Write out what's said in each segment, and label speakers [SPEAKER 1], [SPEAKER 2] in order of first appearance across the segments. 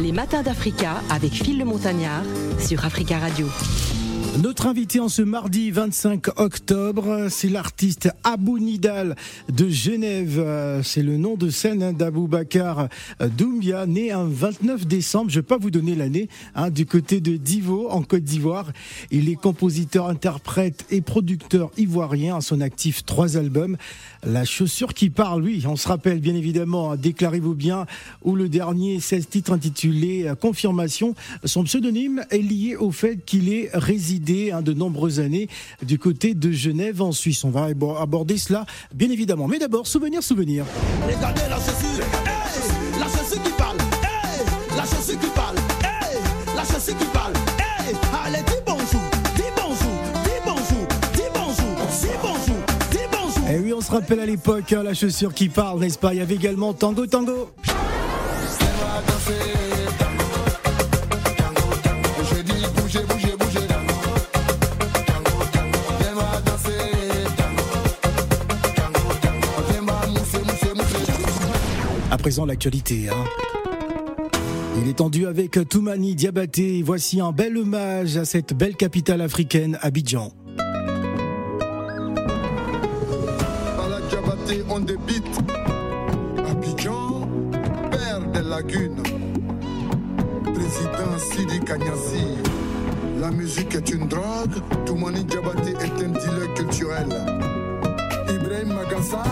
[SPEAKER 1] Les matins d'Africa avec Phil le Montagnard sur Africa Radio.
[SPEAKER 2] Notre invité en ce mardi 25 octobre, c'est l'artiste Abou Nidal de Genève. C'est le nom de scène hein, d'Abou Bakar Doumbia, né un 29 décembre, je ne vais pas vous donner l'année, hein, du côté de Divo, en Côte d'Ivoire. Il est compositeur, interprète et producteur ivoirien, à son actif trois albums. La chaussure qui parle, oui, on se rappelle bien évidemment, hein, déclarez-vous bien, ou le dernier 16 titres intitulé Confirmation. Son pseudonyme est lié au fait qu'il est résident Hein, de nombreuses années du côté de Genève en Suisse. On va aborder cela bien évidemment. Mais d'abord, souvenir, souvenir. On se rappelle à l'époque, hein, la chaussure qui parle, n'est-ce pas? Il y avait également Tango Tango. présent l'actualité. Hein. Il est tendu avec Toumani Diabaté. Voici un bel hommage à cette belle capitale africaine, Abidjan.
[SPEAKER 3] On débite. Abidjan, père des lagunes. Président Sidi Kanyasi. La musique est une drogue. Toumani Diabaté est un dealer culturel. Ibrahim Magassa,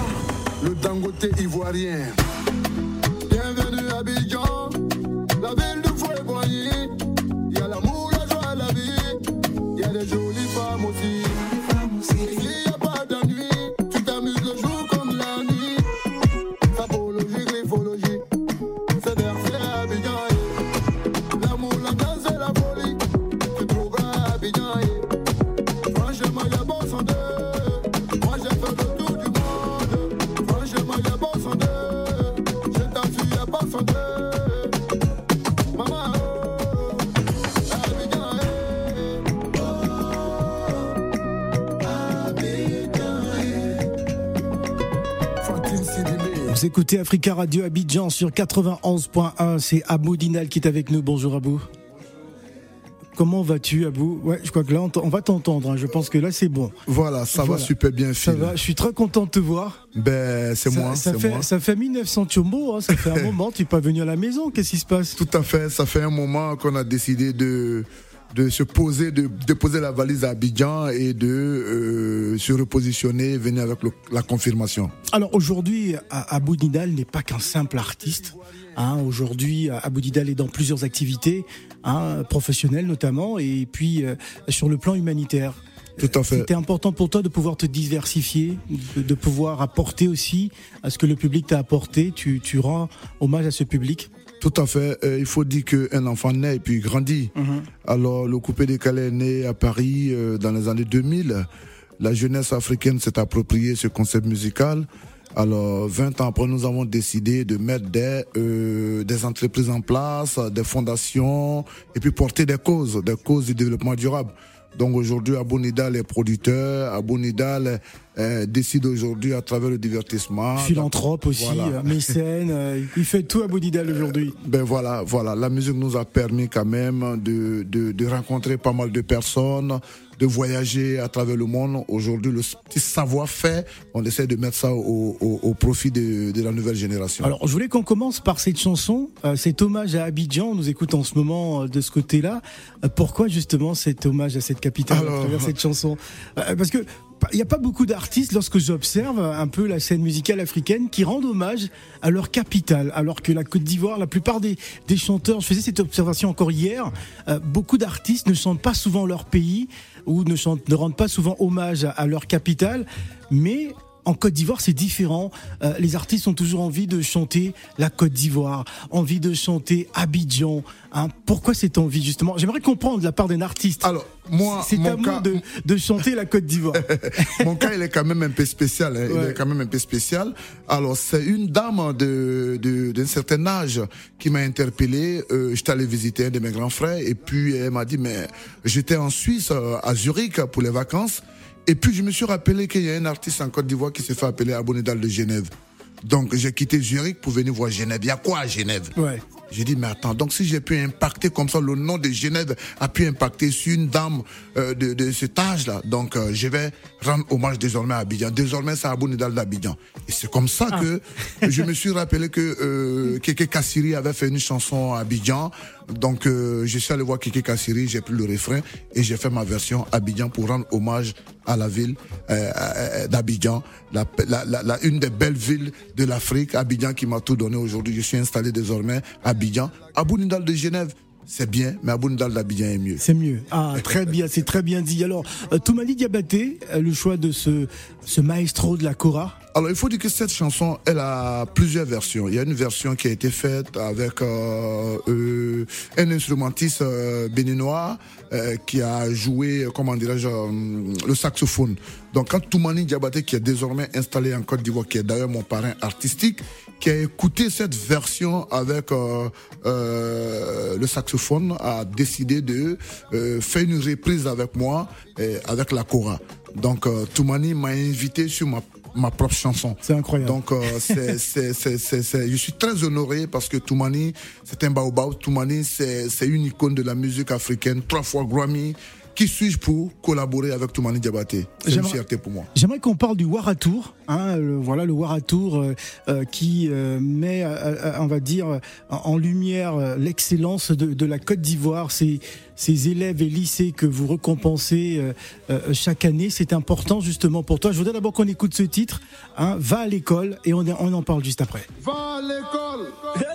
[SPEAKER 3] le dangote ivoirien.
[SPEAKER 2] Écoutez Africa Radio Abidjan sur 91.1. C'est Abou Dinal qui est avec nous. Bonjour Abou. Comment vas-tu, Abou? Ouais, je crois que là, on, va t'entendre. Hein. Je pense que là, c'est bon.
[SPEAKER 3] Voilà, ça va super bien,
[SPEAKER 2] Phil. Ça va. Je suis très content de te voir.
[SPEAKER 3] Ben, c'est moi.
[SPEAKER 2] Ça fait,
[SPEAKER 3] moi.
[SPEAKER 2] ça fait 1900 Chombo. Hein. Ça fait un moment. Tu n'es pas venu à la maison. Qu'est-ce qui se passe?
[SPEAKER 3] Tout à fait. Ça fait un moment qu'on a décidé de de se poser, de déposer la valise à Abidjan et de euh, se repositionner, venir avec la confirmation.
[SPEAKER 2] Alors aujourd'hui, Abou Nidal n'est pas qu'un simple artiste. Hein. aujourd'hui, Abou Nidal est dans plusieurs activités, hein, professionnelles notamment, et puis euh, sur le plan humanitaire.
[SPEAKER 3] Tout à fait.
[SPEAKER 2] C'était important pour toi de pouvoir te diversifier, de, pouvoir apporter aussi à ce que le public t'a apporté. Tu, tu rends hommage à ce public.
[SPEAKER 3] Tout à fait. Euh, il faut dire qu'un enfant naît et puis grandit. Mhm. Alors, le coupé décalé est né à Paris euh, dans les années 2000. La jeunesse africaine s'est appropriée ce concept musical. Alors, 20 ans après, nous avons décidé de mettre des, euh, des entreprises en place, des fondations, et puis porter des causes, des causes du développement durable. Donc aujourd'hui, Nidal est producteur, Nidal euh, décide aujourd'hui à travers le divertissement.
[SPEAKER 2] Philanthrope aussi, euh, mécène, euh, il fait tout Nidal aujourd'hui.
[SPEAKER 3] Ben voilà, voilà, la musique nous a permis quand même de, de, de rencontrer pas mal de personnes, de voyager à travers le monde. Aujourd'hui, le petit savoir-faire, on essaie de mettre ça au, au, au profit de, de, la nouvelle génération.
[SPEAKER 2] Alors, je voulais qu'on commence par cette chanson, euh, cet hommage à Abidjan. On nous écoute en ce moment euh, de ce côté-là. Euh, pourquoi justement cet hommage à cette capitale à travers cette chanson? Parce que il n'y a pas beaucoup d'artistes, lorsque j'observe un peu la scène musicale africaine, qui rendent hommage à leur capitale, alors que la Côte d'Ivoire, la plupart des, chanteurs, je faisais cette observation encore hier, euh, beaucoup d'artistes ne chantent pas souvent leur pays ou ne, chantent, rendent pas souvent hommage à, à leur capitale, mais en Côte d'Ivoire, c'est différent. Euh, les artistes ont toujours envie de chanter la Côte d'Ivoire, envie de chanter Abidjan. Hein. Pourquoi cette envie justement? J'aimerais comprendre de la part d'un artiste.
[SPEAKER 3] Alors moi,
[SPEAKER 2] c'est à moi de, de, chanter la Côte d'Ivoire.
[SPEAKER 3] mon cas, il est quand même un peu spécial. Hein. Il est quand même un peu spécial. Alors c'est une dame de d'un certain âge qui m'a interpellé. Euh, J'étais allé visiter un de mes grands frères et puis elle m'a dit mais j'étais en Suisse euh, à Zurich pour les vacances. Et puis je me suis rappelé qu'il y a un artiste en Côte d'Ivoire qui s'est fait appeler Abonedal de Genève. Donc j'ai quitté Zurich pour venir voir Genève. Il y a quoi à Genève?
[SPEAKER 2] Ouais.
[SPEAKER 3] J'ai dit, mais attends, donc si j'ai pu impacter comme ça, le nom de Genève a pu impacter sur une dame euh, de, de cet âge-là. Donc, euh, je vais rendre hommage désormais à Abidjan. Désormais, c'est Abou Nidal d'Abidjan. Et c'est comme ça que ah. je me suis rappelé que euh, Keke Kassiri avait fait une chanson à Abidjan. Donc, euh, je suis allé voir Keke Kassiri, j'ai pris le refrain et j'ai fait ma version Abidjan pour rendre hommage à la ville euh, d'Abidjan, la, la, une des belles villes de l'Afrique, Abidjan qui m'a tout donné aujourd'hui. Je suis installé désormais à Abidjan, Abou Nidal de Genève c'est bien, mais Aboundal d'Abidjan est mieux.
[SPEAKER 2] C'est mieux. Ah, très bien, c'est très bien dit. Alors, euh, Toumani Diabaté, euh, le choix de ce, ce maestro de la Cora
[SPEAKER 3] alors il faut dire que cette chanson, elle a plusieurs versions. Il y a une version qui a été faite avec euh, euh un instrumentiste euh, béninois qui a joué, comment dirais-je, le saxophone. Donc quand Toumani Diabaté, qui est désormais installé en Côte d'Ivoire, qui est d'ailleurs mon parrain artistique, qui a écouté cette version avec le saxophone, a décidé de faire une reprise avec moi, avec la Cora. Donc Toumani m'a invité sur ma ma propre chanson.
[SPEAKER 2] C'est incroyable.
[SPEAKER 3] Donc, euh, c'est, c'est, c'est, je suis très honoré parce que Toumani, c'est un baobab. Toumani, c'est une icône de la musique africaine, trois fois Grammy. Qui suis-je pour collaborer avec Toumani Diabaté? C'est une fierté pour moi.
[SPEAKER 2] J'aimerais qu'on parle du Waratour. Hein, le, voilà le Waratour euh, euh, qui euh, met, on va dire, en lumière l'excellence de, de, la Côte d'Ivoire. Ces, ces élèves et lycées que vous récompensez chaque année, c'est important justement pour toi. Je voudrais d'abord qu'on écoute ce titre. Hein, Va à l'école et on, on en parle juste après.
[SPEAKER 3] Va à l'école.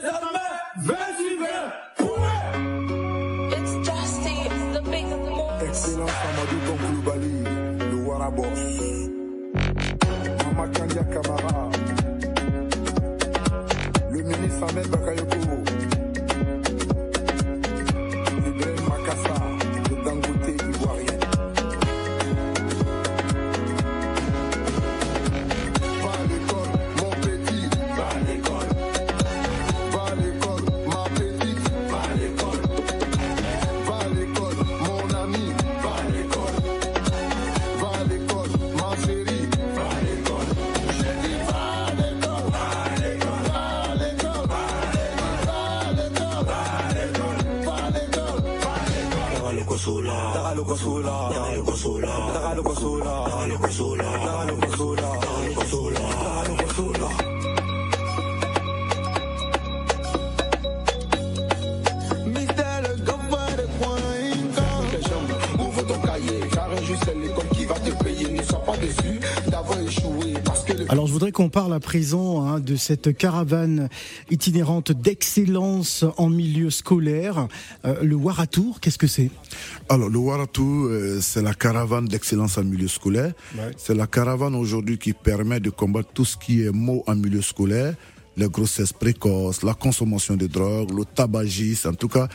[SPEAKER 3] Le ministre Ahmed Bakayoko. kosula, tagalo kosula, tagalo kosula, tagalo kosula, tagalo kosula, tagalo kosula, tagalo kosula, tagalo kosula.
[SPEAKER 2] Alors je voudrais qu'on parle à présent hein, de cette caravane itinérante d'excellence en milieu scolaire. Euh, le Waratour, qu'est-ce que c'est?
[SPEAKER 3] Alors le Waratour, euh, c'est la caravane d'excellence en milieu scolaire. C'est la caravane aujourd'hui qui permet de combattre tout ce qui est mot en milieu scolaire les grossesses précoces, la consommation de drogue, le tabagisme, en tout cas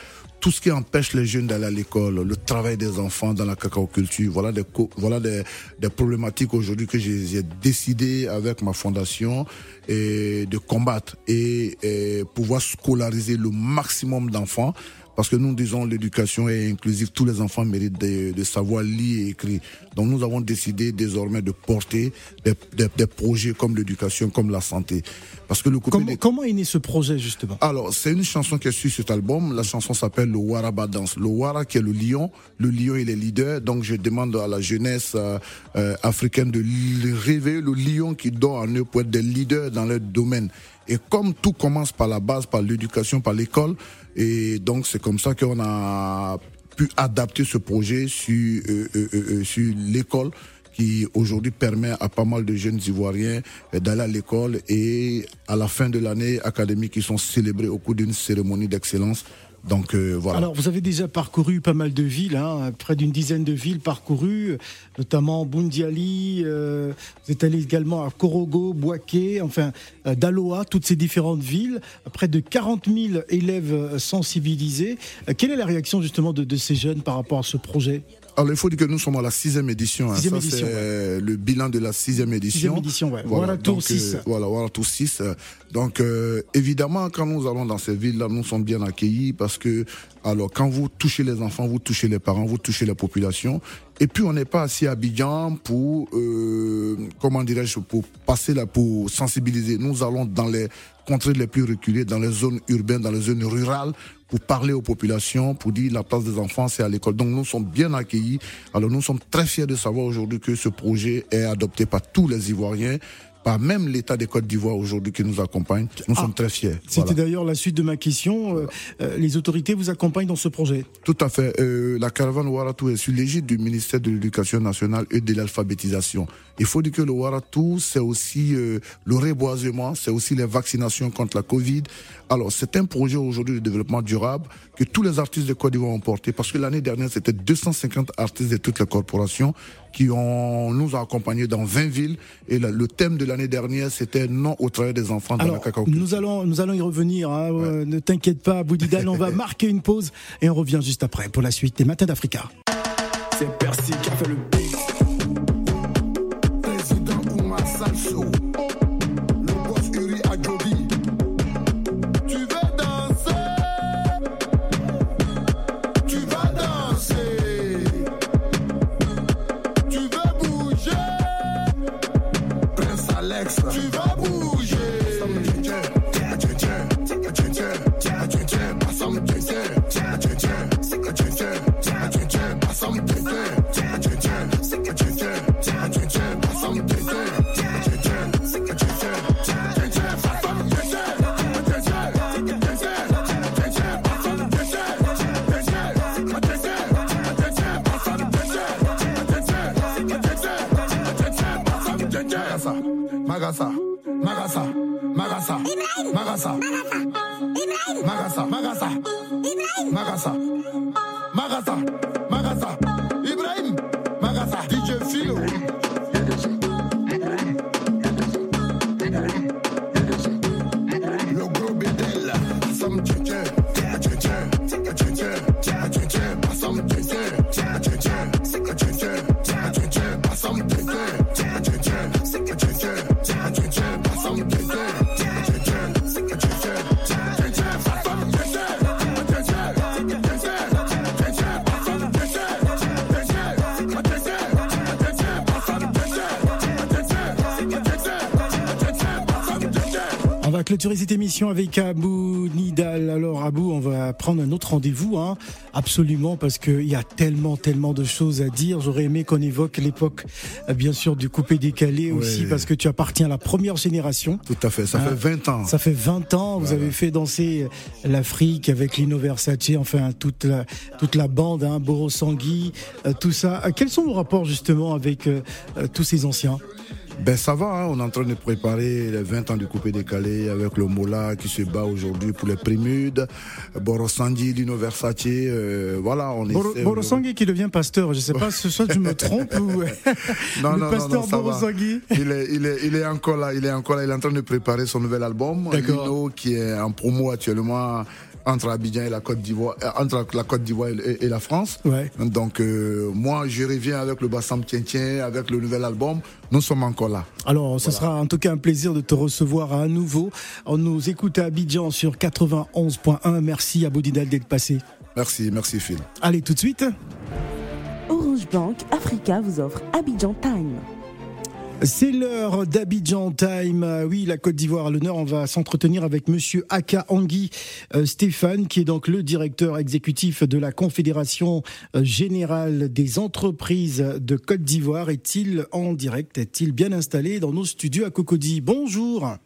[SPEAKER 3] tout ce qui empêche les jeunes d'aller à l'école, le travail des enfants dans la culture, voilà des, voilà des, problématiques aujourd'hui que j'ai décidé avec ma fondation de combattre et pouvoir scolariser le maximum d'enfants parce que nous disons l'éducation est inclusive, tous les enfants méritent de, savoir lire et écrire. Donc nous avons décidé désormais de porter des, des, projets comme l'éducation, comme la santé. Parce que le
[SPEAKER 2] comment, comment est né ce projet justement?
[SPEAKER 3] Alors c'est une chanson qui est sur cet album. La chanson s'appelle le Waraba Dance. Le Wara qui est le lion, le lion il est leader. Donc je demande à la jeunesse euh, euh, africaine de rêver le lion qui dort en eux pour être des leaders dans leur domaine. Et comme tout commence par la base, par l'éducation, par l'école, et donc c'est comme ça qu'on a pu adapter ce projet sur, euh, euh, euh, sur l'école qui aujourd'hui permet à pas mal de jeunes Ivoiriens d'aller à l'école et à la fin de l'année académique, ils sont célébrés au cours d'une cérémonie d'excellence donc euh, voilà.
[SPEAKER 2] Alors vous avez déjà parcouru pas mal de villes, hein, près d'une dizaine de villes parcourues, notamment Bundiali. Euh, vous êtes allé également à Korogo, Boaké, enfin euh, Daloa, toutes ces différentes villes. Près de 40 000 élèves sensibilisés. quelle est la réaction justement de ces jeunes par rapport à ce projet?
[SPEAKER 3] Alors, il faut dire que nous sommes à la sixième édition. Hein.
[SPEAKER 2] Sixième
[SPEAKER 3] Ça, c'est le bilan de la sixième édition. Sixième
[SPEAKER 2] édition, ouais. Voilà,
[SPEAKER 3] tour 6. Euh, voilà, voilà, tour 6. Donc, euh, évidemment, quand nous allons dans ces villes-là, nous sommes bien accueillis parce parce que alors quand vous touchez les enfants, vous touchez les parents, vous touchez la population. Et puis on n'est pas assis à Abidjan pour euh, comment dirais-je pour passer là pour sensibiliser. Nous allons dans les contrées les plus reculées, dans les zones urbaines, dans les zones rurales pour parler aux populations, pour dire la place des enfants, c'est à l'école. Donc nous sommes bien accueillis. Alors nous sommes très fiers de savoir aujourd'hui que ce projet est adopté par tous les Ivoiriens pas même l'État des Côtes d'Ivoire aujourd'hui qui nous accompagne. Nous sommes ah, très fiers.
[SPEAKER 2] C'était d'ailleurs la suite de ma question. Euh, euh, les autorités vous accompagnent dans ce projet
[SPEAKER 3] Tout à fait. Euh, la caravane Waratou est sous l'égide du ministère de l'Éducation nationale et de l'alphabétisation. Il faut dire que le Waratou, c'est aussi le reboisement, c'est aussi les vaccinations contre la Covid. Alors, c'est un projet aujourd'hui de développement durable que tous les artistes de Côte d'Ivoire ont porté parce que l'année dernière, c'était 250 artistes de toutes les corporations qui ont, nous ont accompagnés dans 20 villes. Et le thème de l'année dernière, c'était non au travail des enfants dans la cacao.
[SPEAKER 2] Nous allons, nous allons y revenir. Hein. Euh, ne t'inquiète pas, Boudidal, on va marquer une pause et on revient juste après pour la suite des Matins d'Africa. C'est Percy qui a fait le clôturer cette émission avec Abou Nidal. Alors Abou, on va prendre un autre rendez-vous, hein, absolument, parce qu'il y a tellement, tellement de choses à dire. J'aurais aimé qu'on évoque l'époque, euh, bien sûr, du coupé-décalé aussi, parce que tu appartiens à la première génération.
[SPEAKER 3] Tout à fait, ça fait 20 hein, ans.
[SPEAKER 2] Ça fait 20 ans, vous avez fait danser l'Afrique avec Lino Versace, enfin toute la, toute la bande, hein, Boro Sangui, euh, tout ça. Euh, quels sont vos rapports justement avec tous ces anciens?
[SPEAKER 3] Ben ça va, hein. on est en train de préparer les 20 ans du coupé décalé avec le Mola qui se bat aujourd'hui pour les Primudes, Borosangui, Lino Versace, euh, voilà, on
[SPEAKER 2] est. Borosangui qui devient pasteur, je sais pas si je me trompe ou
[SPEAKER 3] non, le non, pasteur non. Il est, il est, il est encore là, il est encore là, il est en train de préparer son nouvel album. Lino qui est en promo actuellement entre Abidjan et la Côte d'Ivoire, euh, entre la Côte d'Ivoire et, la France. Ouais. Donc euh, moi, je reviens avec le Bassam Tien avec le nouvel album. Nous sommes encore là.
[SPEAKER 2] Alors, ce sera en tout cas un plaisir de te recevoir à nouveau. On nous écoute à Abidjan sur 91.1. Merci à Boudinal d'être passé.
[SPEAKER 3] Merci, merci Phil.
[SPEAKER 2] Allez, tout de suite.
[SPEAKER 1] Orange Bank Africa vous offre Abidjan Time.
[SPEAKER 2] C'est l'heure d'Abidjan Time. Euh, oui, la Côte d'Ivoire l'honneur. On va s'entretenir avec monsieur Aka Angui euh, Stéphane, qui est donc le directeur exécutif de la Confédération euh, générale des entreprises de Côte d'Ivoire. Est-il en direct? Est-il bien installé dans nos studios à Cocody? Bonjour.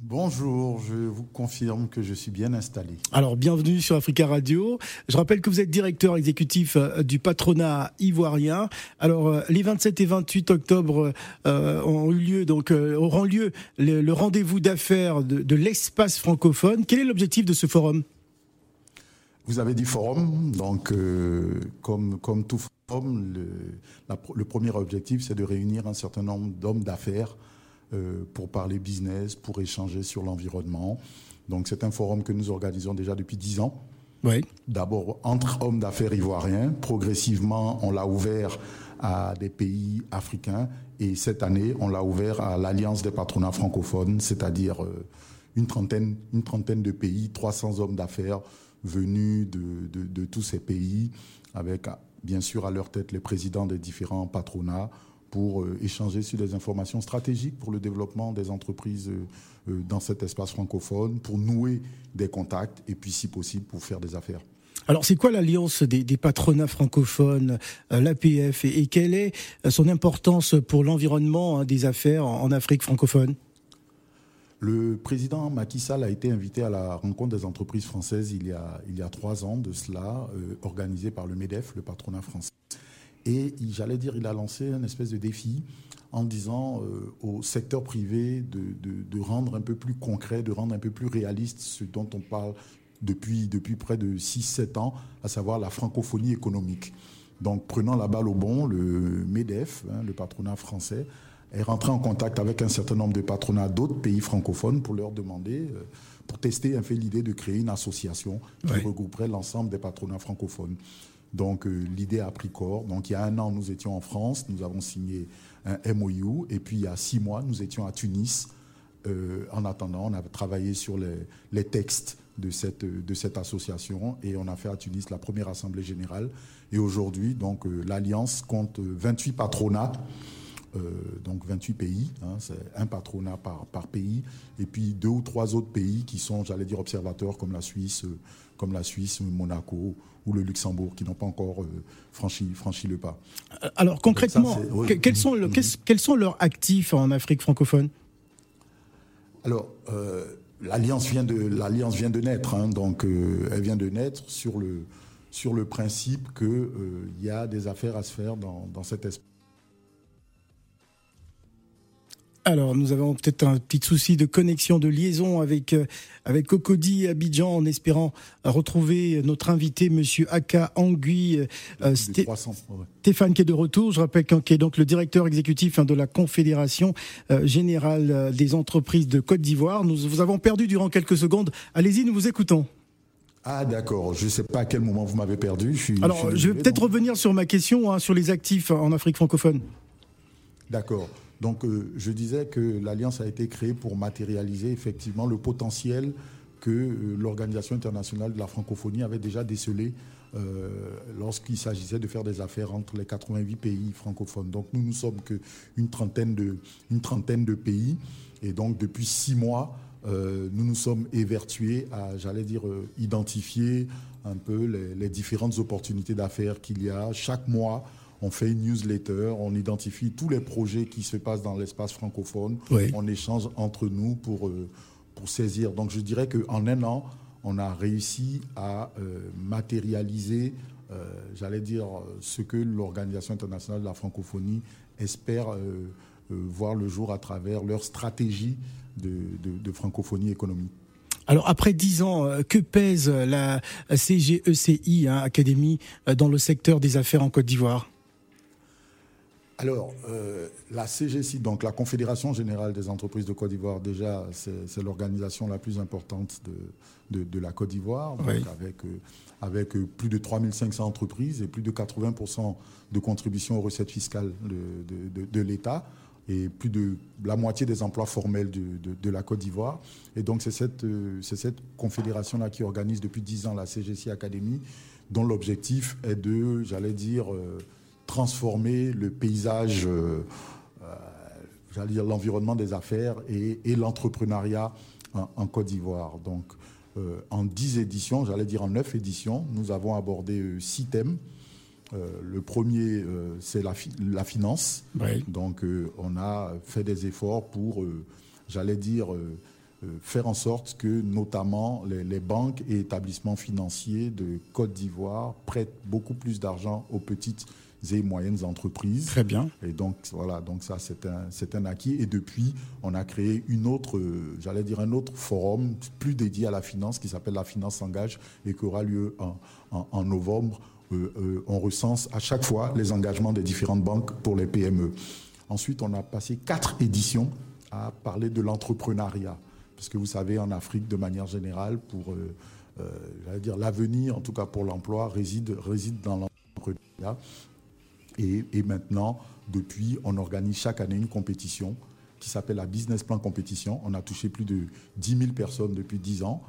[SPEAKER 4] Bonjour, je vous confirme que je suis bien installé.
[SPEAKER 2] Alors, bienvenue sur Africa Radio. Je rappelle que vous êtes directeur exécutif euh, du patronat ivoirien. Alors, euh, les 27 et 28 octobre euh, ont eu lieu, donc auront lieu le, rendez-vous d'affaires de, l'espace francophone. Quel est l'objectif de ce forum?
[SPEAKER 4] Vous avez dit forum, donc comme, comme tout forum, le, le premier objectif, c'est de réunir un certain nombre d'hommes d'affaires pour parler business, pour échanger sur l'environnement. Donc c'est un forum que nous organisons déjà depuis dix ans. Oui. D'abord entre hommes d'affaires ivoiriens. Progressivement, on l'a ouvert à des pays africains. Et cette année, on l'a ouvert à l'Alliance des patronats francophones, c'est-à-dire euh, une trentaine, une trentaine de pays, 300 hommes d'affaires venus de, tous ces pays, avec bien sûr à leur tête les présidents des différents patronats, pour euh, échanger sur des informations stratégiques pour le développement des entreprises euh, euh, dans cet espace francophone, pour nouer des contacts et puis si possible pour faire des affaires.
[SPEAKER 2] Alors, c'est quoi l'alliance des, patronats francophones, l'APF, et, quelle est son importance pour l'environnement hein, des affaires en, Afrique francophone?
[SPEAKER 4] Le président Macky Sall a été invité à la rencontre des entreprises françaises il y a, il y a trois ans de cela, organisée par le MEDEF, le patronat français. Et j'allais dire, il a lancé un espèce de défi en disant euh, au secteur privé de, rendre un peu plus concret, de rendre un peu plus réaliste ce dont on parle depuis, depuis près de 6-7 ans, à savoir la francophonie économique. Donc prenant la balle au bon, le MEDEF, hein, le patronat français, est rentré en contact avec un certain nombre de patronats d'autres pays francophones pour leur demander, euh, pour tester un peu l'idée de créer une association qui regrouperait l'ensemble des patronats francophones. Donc euh, l'idée a pris corps. Donc il y a un an, nous étions en France, nous avons signé un MOU, et puis il y a six mois, nous étions à Tunis. Euh, en attendant, on a travaillé sur les, textes de cette, de cette association et on a fait à Tunis la première assemblée générale. Et aujourd'hui, donc euh, l'Alliance compte 28 patronats. Donc 28 pays, hein, c'est un patronat par, par pays, et puis deux ou trois autres pays qui sont, j'allais dire, observateurs comme la Suisse, comme la Suisse, Monaco ou le Luxembourg, qui n'ont pas encore euh, franchi, franchi le pas.
[SPEAKER 2] Euh, alors concrètement, quels, sont le, mm-hmm. quels sont leurs actifs en Afrique francophone?
[SPEAKER 4] Alors, euh, l'alliance vient de vient de naître, hein, donc elle vient de naître sur le sur le principe qu'il y a des affaires à se faire dans, dans cet espace
[SPEAKER 2] Alors, nous avons peut-être un petit souci de connexion, de liaison avec euh, avec Cocody Abidjan, en espérant retrouver notre invité, Monsieur Aka Angui, euh, Stéphane qui est de retour. Je rappelle qu'il est donc le directeur exécutif hein, de la Confédération euh, générale des entreprises de Côte d'Ivoire. Nous vous avons perdu durant quelques secondes. Allez-y, nous vous écoutons.
[SPEAKER 4] Ah d'accord, je ne sais pas à quel moment vous m'avez perdu.
[SPEAKER 2] Je Alors, je, vais peut-être revenir sur ma question hein, sur les actifs en Afrique francophone.
[SPEAKER 4] D'accord. Donc euh, je disais que l'Alliance a été créée pour matérialiser effectivement le potentiel que euh, l'Organisation internationale de la francophonie avait déjà décelé euh, lorsqu'il s'agissait de faire des affaires entre les 88 pays francophones. Donc nous, nous sommes qu'une trentaine, de, une trentaine de pays. Et donc depuis six mois, nous nous sommes évertués à, j'allais dire, identifier un peu les, les différentes opportunités d'affaires qu'il y a chaque mois on fait une newsletter, on identifie tous les projets qui se passent dans l'espace francophone, on échange entre nous pour, euh, pour saisir. Donc je dirais qu'en un an, on a réussi à euh, matérialiser, euh, j'allais dire, ce que l'Organisation internationale de la francophonie espère voir le jour à travers leur stratégie de, francophonie économique.
[SPEAKER 2] Alors après dix ans, que pèse la CGECI, hein, Académie, dans le secteur des affaires en Côte d'Ivoire?
[SPEAKER 4] Alors, euh, la CGC, donc la Confédération Générale des Entreprises de Côte d'Ivoire, déjà, c'est l'organisation la plus importante de, de, la Côte d'Ivoire, avec, euh, avec euh, plus de 3500 entreprises et plus de 80% de contributions aux recettes fiscales de, de l'État et plus de la moitié des emplois formels de, la Côte d'Ivoire. Et donc, c'est cette, cette confédération-là qui organise depuis 10 ans la CGC Academy, dont l'objectif est de, j'allais dire, transformer le paysage, euh, euh, j'allais dire l'environnement des affaires et, l'entrepreneuriat en, Côte d'Ivoire. Donc, euh, en dix éditions, j'allais dire en neuf éditions, nous avons abordé six thèmes. le premier, c'est la, la, finance. Donc, on a fait des efforts pour, j'allais dire, faire en sorte que notamment les, les, banques et établissements financiers de Côte d'Ivoire prêtent beaucoup plus d'argent aux petites et moyennes entreprises.
[SPEAKER 2] Très bien.
[SPEAKER 4] Et donc, voilà, donc ça, c'est un, c'est un acquis. Et depuis, on a créé une autre, j'allais dire un autre forum plus dédié à la finance qui s'appelle La Finance Engage et qui aura lieu en, en, novembre. Euh, euh, on recense à chaque fois les engagements des différentes banques pour les PME. Ensuite, on a passé quatre éditions à parler de l'entrepreneuriat. Parce que vous savez, en Afrique, de manière générale, pour euh, dire l'avenir, en tout cas pour l'emploi, réside, réside dans l'entrepreneuriat. Et, maintenant, depuis, on organise chaque année une compétition qui s'appelle la Business Plan Compétition. On a touché plus de 10 000 personnes depuis 10 ans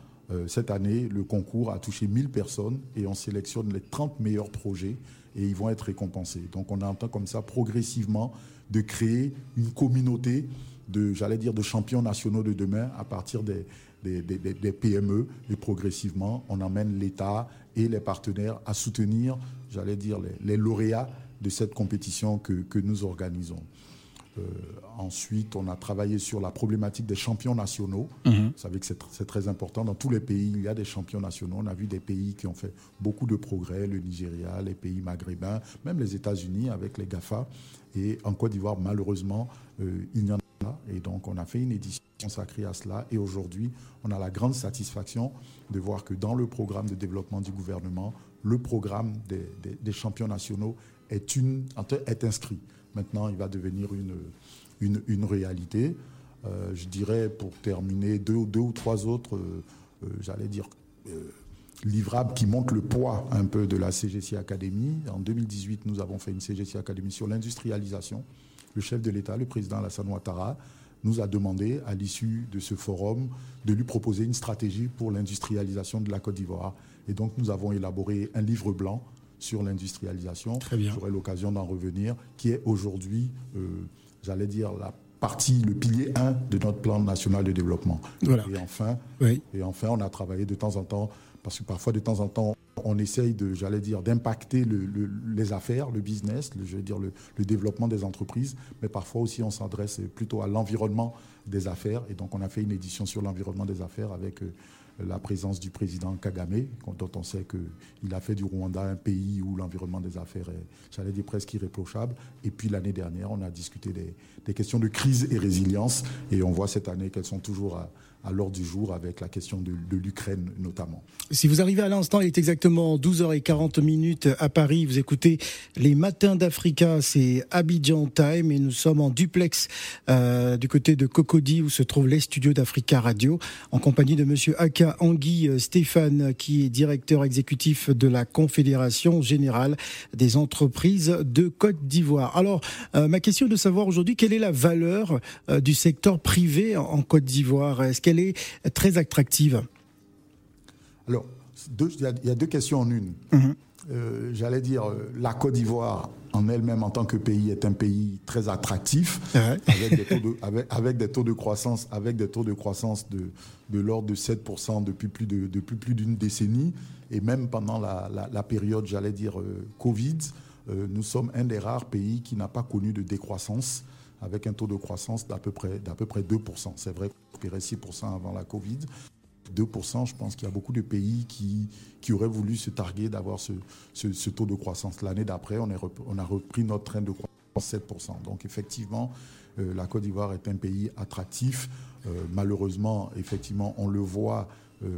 [SPEAKER 4] cette année, le concours a touché 1000 personnes et on sélectionne les 30 meilleurs projets et ils vont être récompensés. Donc on entend comme ça progressivement de créer une communauté de, j'allais dire, de champions nationaux de demain à partir des, PME et progressivement on emmène l'État et les partenaires à soutenir, j'allais dire, les, lauréats de cette compétition que, que nous organisons. Euh, ensuite, on a travaillé sur la problématique des champions nationaux. Mhm. Vous savez que c'est très important. Dans tous les pays, il y a des champions nationaux. On a vu des pays qui ont fait beaucoup de progrès, le Nigeria, les pays maghrébins, même les États-Unis avec les GAFA. Et en Côte d'Ivoire, malheureusement, euh, il n'y en a pas. Et donc, on a fait une édition consacrée à cela. Et aujourd'hui, on a la grande satisfaction de voir que dans le programme de développement du gouvernement, le programme des, champions nationaux est, inscrit. Maintenant, il va devenir une, une, réalité. Euh, je dirais, pour terminer, deux, deux ou trois autres, euh, euh, j'allais dire, livrables qui montrent le poids un peu de la CGC Academy. En 2018, nous avons fait une CGC Academy sur l'industrialisation. Le chef de l'État, le président Alassane Ouattara, nous a demandé, à l'issue de ce forum, de lui proposer une stratégie pour l'industrialisation de la Côte d'Ivoire. Et donc, nous avons élaboré un livre blanc sur l'industrialisation. J'aurai l'occasion d'en revenir, qui est aujourd'hui, euh, j'allais dire, la partie, le pilier 1 de notre plan national de développement. Et, enfin, et enfin, on a travaillé de temps en temps, parce que parfois, de temps en temps, on essaye de, j'allais dire, d'impacter les affaires, le business, le, je veux dire le, développement des entreprises, mais parfois aussi on s'adresse plutôt à l'environnement des affaires. Et donc on a fait une édition sur l'environnement des affaires avec euh, la présence du président Kagame, dont on sait qu'il a fait du Rwanda un pays où l'environnement des affaires est, j'allais dire, presque irréprochable. Et puis l'année dernière, on a discuté des, questions de crise et résilience. Et on voit cette année qu'elles sont toujours à, à l'ordre du jour avec la question de, l'Ukraine notamment.
[SPEAKER 2] Si vous arrivez à l'instant, il est exactement 12h40 minutes à Paris. Vous écoutez les matins d'Africa, c'est Abidjan Time et nous sommes en duplex euh, du côté de Cocody où se trouvent les studios d'Africa Radio en compagnie de monsieur Aka Angui euh, Stéphane qui est directeur exécutif de la Confédération générale des entreprises de Côte d'Ivoire. Alors, euh, ma question est de savoir aujourd'hui quelle est la valeur du secteur privé en, Côte d'Ivoire? Est-ce qu'elle est très attractive
[SPEAKER 4] Alors, il y, a deux questions en une. Mhm. Euh, j'allais dire, euh, la Côte d'Ivoire en elle-même en tant que pays est un pays très attractif, avec, des taux de, croissance, avec des taux de croissance de, de l'ordre de 7% depuis plus de depuis plus d'une décennie, et même pendant la, période, j'allais dire euh, Covid, nous sommes un des rares pays qui n'a pas connu de décroissance avec un taux de croissance d'à peu près, d'à peu près 2%. C'est vrai qu'on 6% avant la Covid. 2%, je pense qu'il y a beaucoup de pays qui, qui auraient voulu se targuer d'avoir ce, ce, taux de croissance. L'année d'après, on, on, a repris notre train de croissance 7%. Donc effectivement, euh, la Côte d'Ivoire est un pays attractif. Euh, malheureusement, effectivement, on le voit, euh,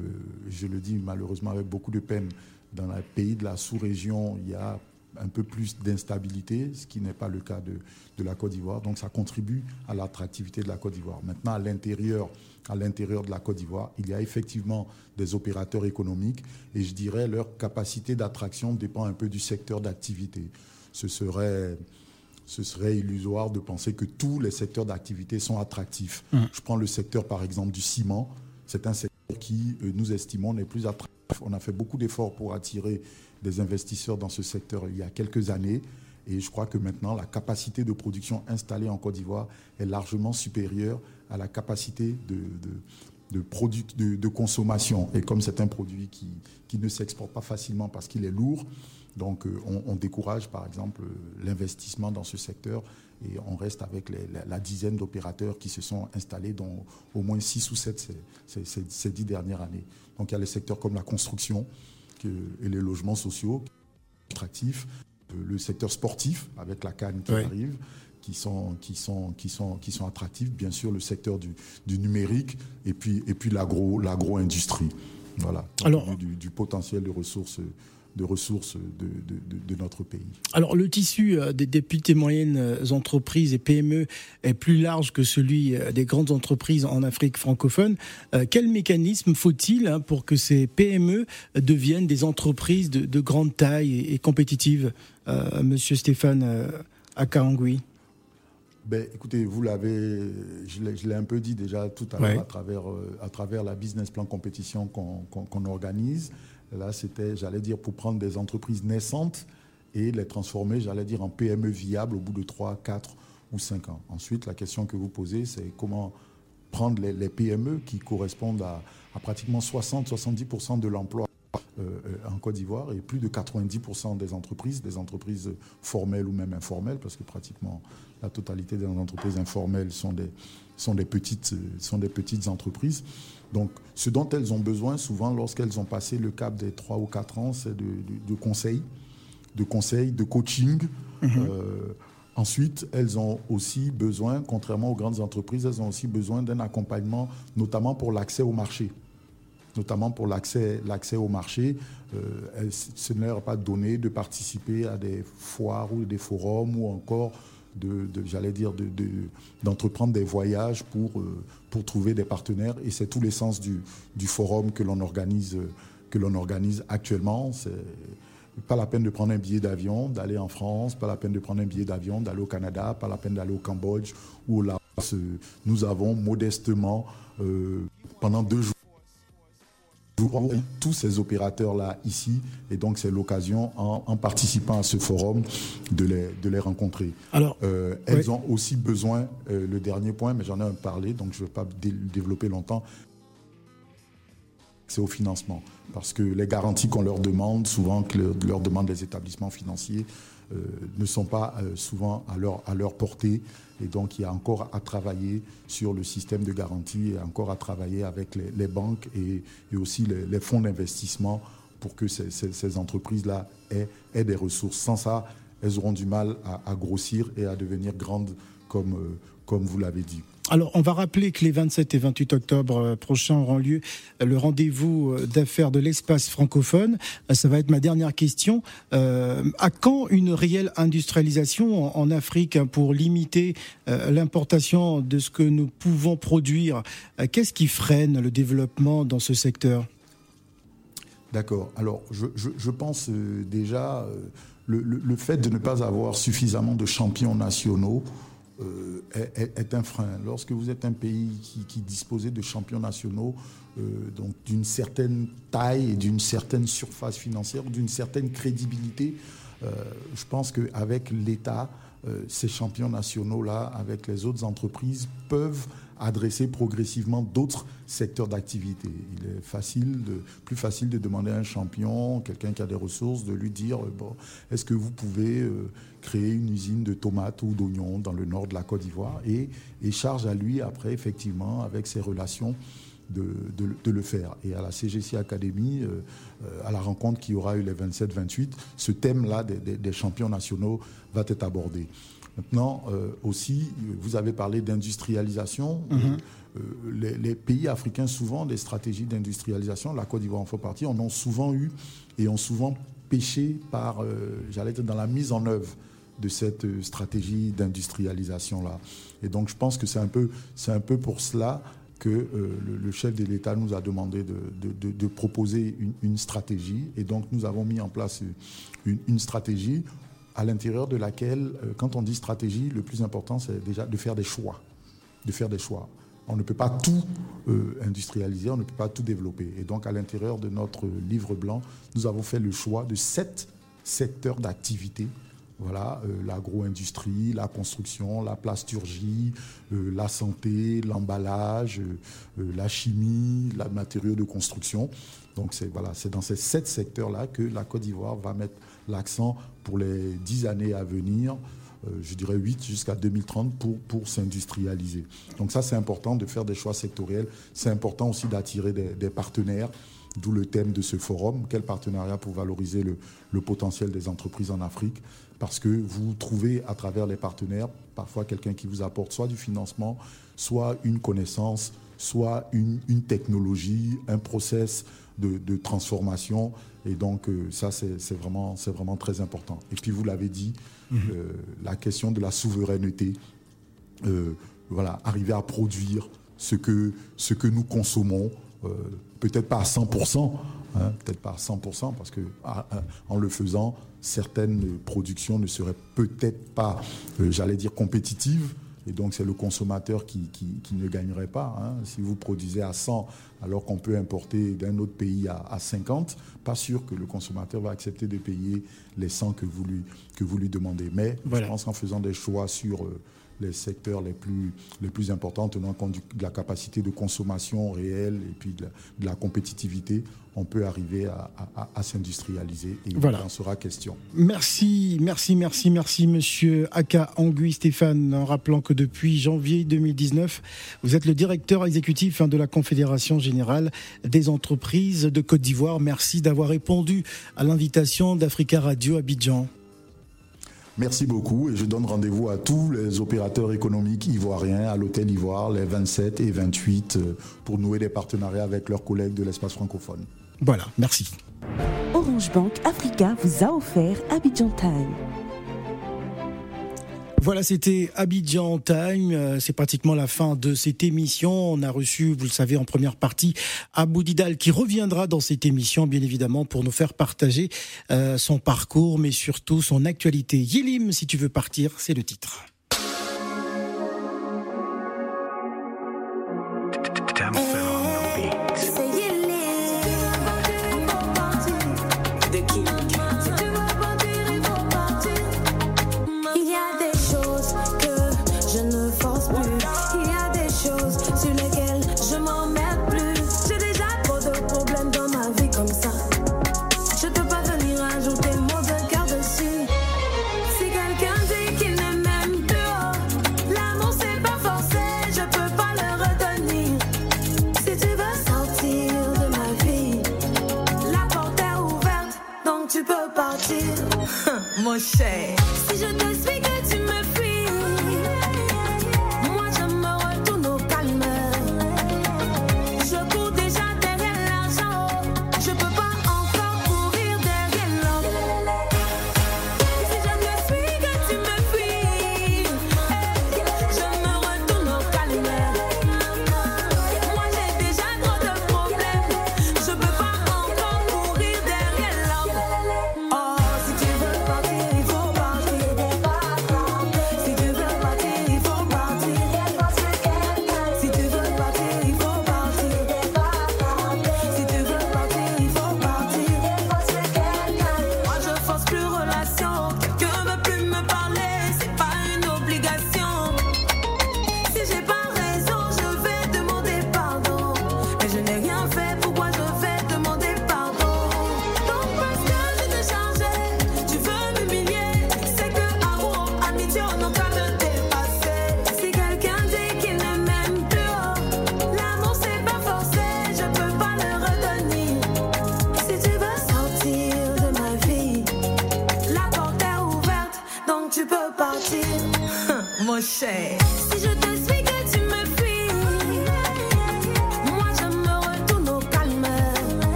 [SPEAKER 4] je le dis malheureusement avec beaucoup de peine, dans les pays de la sous-région, il y a un peu plus d'instabilité, ce qui n'est pas le cas de, de la Côte d'Ivoire. Donc ça contribue à l'attractivité de la Côte d'Ivoire. Maintenant, à l'intérieur, à l'intérieur de la Côte d'Ivoire, il y a effectivement des opérateurs économiques et je dirais leur capacité d'attraction dépend un peu du secteur d'activité. Ce serait ce serait illusoire de penser que tous les secteurs d'activité sont attractifs. Mmh. Je prends le secteur, par exemple, du ciment. C'est un secteur qui, euh, nous estimons, n'est plus attractif. On a fait beaucoup d'efforts pour attirer des investisseurs dans ce secteur il y a quelques années. Et je crois que maintenant, la capacité de production installée en Côte d'Ivoire est largement supérieure à la capacité de, de, de, de, consommation. Et comme c'est un produit qui, qui ne s'exporte pas facilement parce qu'il est lourd, donc euh, on, décourage par exemple l'investissement dans ce secteur et on reste avec la, dizaine d'opérateurs qui se sont installés dans au moins six ou sept ces, ces, ces, dix dernières années. Donc il y a les secteurs comme la construction, et les logements sociaux attractifs, euh, le secteur sportif avec la canne qui arrive, qui sont, qui, sont, qui, sont, qui sont attractifs, bien sûr le secteur du, du numérique et puis, et puis l'agro-industrie. Voilà, Alors, du, du, potentiel de ressources de ressources de, notre pays.
[SPEAKER 2] Alors le tissu euh, des, petites et moyennes euh, entreprises et PME est plus large que celui euh, des grandes entreprises en Afrique francophone. quel mécanisme faut-il hein, pour que ces PME deviennent des entreprises de, grande taille et, compétitives, Monsieur Stéphane Akaangui?
[SPEAKER 4] Ben, écoutez, vous l'avez, je l'ai un peu dit déjà tout à l'heure à, travers, euh, à travers la business plan compétition qu'on organise. Là, c'était, j'allais dire, pour prendre des entreprises naissantes et les transformer, j'allais dire, en PME viables au bout de 3, 4 ou 5 ans. Ensuite, la question que vous posez, c'est comment prendre les, PME qui correspondent à, pratiquement 60-70% de l'emploi en Côte d'Ivoire et plus de 90% des entreprises, des entreprises formelles ou même informelles, parce que pratiquement la totalité des entreprises informelles sont des, sont des, petites, sont des petites entreprises. Donc, ce dont elles ont besoin souvent lorsqu'elles ont passé le cap des 3 ou 4 ans, c'est de, de, conseils, de conseils, de coaching. Mhm. Euh, ensuite, elles ont aussi besoin, contrairement aux grandes entreprises, elles ont aussi besoin d'un accompagnement, notamment pour l'accès au marché notamment pour l'accès, l'accès au marché. Euh, ce ne leur pas donné de participer à des foires ou des forums ou encore de, j'allais dire, de, d'entreprendre des voyages pour, euh, pour trouver des partenaires. Et c'est tout l'essence du, forum que l'on organise, que l'on organise actuellement. C'est pas la peine de prendre un billet d'avion, d'aller en France, pas la peine de prendre un billet d'avion, d'aller au Canada, pas la peine d'aller au Cambodge ou là. Nous avons modestement, euh, pendant deux jours, tous ces opérateurs-là ici, et donc c'est l'occasion, en, participant à ce forum, de les, de les rencontrer. Alors, euh, elles ont aussi besoin, euh, le dernier point, mais j'en ai parlé, donc je ne vais pas développer longtemps, c'est au financement. Parce que les garanties qu'on leur demande, souvent que leur demandent les établissements financiers, ne sont pas euh, souvent à leur, portée. Et donc, il y a encore à travailler sur le système de garantie et encore à travailler avec les, banques et, aussi les, fonds d'investissement pour que ces, entreprises-là aient, des ressources. Sans ça, elles auront du mal à, grossir et à devenir grandes comme, euh, comme vous l'avez dit.
[SPEAKER 2] Alors, on va rappeler que les 27 et 28 octobre euh, prochains auront lieu le rendez-vous euh, d'affaires de l'espace francophone. Ça va être ma dernière question. à quand une réelle industrialisation en, Afrique hein, pour limiter l'importation de ce que nous pouvons produire? Qu'est-ce qui freine le développement dans ce secteur?
[SPEAKER 4] D'accord. Alors, je, pense déjà le, fait de ne pas avoir suffisamment de champions nationaux euh, est, un frein. Lorsque vous êtes un pays qui, disposait de champions nationaux, euh, donc d'une certaine taille et d'une certaine surface financière, d'une certaine crédibilité, euh, je pense qu'avec l'État, ces champions nationaux-là, avec les autres entreprises, peuvent adresser progressivement d'autres secteurs d'activité. Il est facile plus facile de demander à un champion, quelqu'un qui a des ressources, de lui dire euh, est-ce que vous pouvez euh, créer une usine de tomates ou d'oignons dans le nord de la Côte d'Ivoire? Et, et charge à lui après, effectivement, avec ses relations, de, de, le faire. Et à la CGC Academy, euh, à la rencontre qui aura eu les 27-28, ce thème-là des, des, champions nationaux va être abordé. Maintenant, euh, aussi, vous avez parlé d'industrialisation. Mhm. Euh, les, pays africains, souvent, des stratégies d'industrialisation, la Côte d'Ivoire en fait partie, en ont souvent eu et ont souvent péché par, euh, j'allais dire, dans la mise en œuvre de cette stratégie d'industrialisation-là. Et donc, je pense que c'est un peu, un peu pour cela que le, chef de l'État nous a demandé de, proposer une, stratégie. Et donc, nous avons mis en place une, stratégie à l'intérieur de laquelle, euh, quand on dit stratégie, le plus important, c'est déjà de faire des choix. De faire des choix. On ne peut pas tout euh, industrialiser, on ne peut pas tout développer. Et donc, à l'intérieur de notre livre blanc, nous avons fait le choix de sept secteurs d'activité. Voilà, euh, l'agro-industrie, la construction, la plasturgie, la santé, l'emballage, la chimie, la matériaux de construction. Donc c'est voilà, c'est dans ces sept secteurs-là que la Côte d'Ivoire va mettre l'accent pour les dix années à venir, euh, je dirais 8 jusqu'à 2030 pour, s'industrialiser. Donc ça, c'est important de faire des choix sectoriels. C'est important aussi d'attirer des, partenaires, d'où le thème de ce forum. Quel partenariat pour valoriser le, potentiel des entreprises en Afrique? Parce que vous trouvez à travers les partenaires parfois quelqu'un qui vous apporte soit du financement, soit une connaissance, soit une, une technologie, un process de, de transformation et donc, euh, ça, c'est vraiment, vraiment très important. Et puis, vous l'avez dit, mhm. euh, la question de la souveraineté, euh, voilà, arriver à produire ce que, ce que nous consommons, peut-être pas à 100%, hein, peut-être pas à 100%, parce que en le faisant, certaines productions ne seraient peut-être pas, j'allais dire, compétitives, Et donc, c'est le consommateur qui, ne gagnerait pas. Hein. Si vous produisez à 100 alors qu'on peut importer d'un autre pays à, 50, pas sûr que le consommateur va accepter de payer les 100 que vous lui, que vous lui demandez. Mais je pense qu'en faisant des choix sur... Euh, les secteurs les plus, les plus importants, tenant compte de la capacité de consommation réelle et puis de la, compétitivité, on peut arriver à, s'industrialiser et voilà. il en sera question.
[SPEAKER 5] Merci, merci, merci, merci, monsieur Aka Angui Stéphane, en rappelant que depuis janvier 2019, vous êtes le directeur exécutif hein, de la Confédération générale des entreprises de Côte d'Ivoire. Merci d'avoir répondu à l'invitation d'Africa Radio Abidjan.
[SPEAKER 4] Merci beaucoup et je donne rendez-vous à tous les opérateurs économiques ivoiriens à l'Hôtel Ivoire les 27 et 28 euh, pour nouer des partenariats avec leurs collègues de l'espace francophone.
[SPEAKER 5] Voilà, merci.
[SPEAKER 1] Orange Bank Africa vous a offert Abidjan Time.
[SPEAKER 5] Voilà, c'était Abidjan Time. Euh, c'est pratiquement la fin de cette émission. On a reçu, vous le savez, en première partie, Abou Didal qui reviendra dans cette émission, bien évidemment, pour nous faire partager euh, son parcours, mais surtout son actualité. Yilim, si tu veux partir, c'est le titre.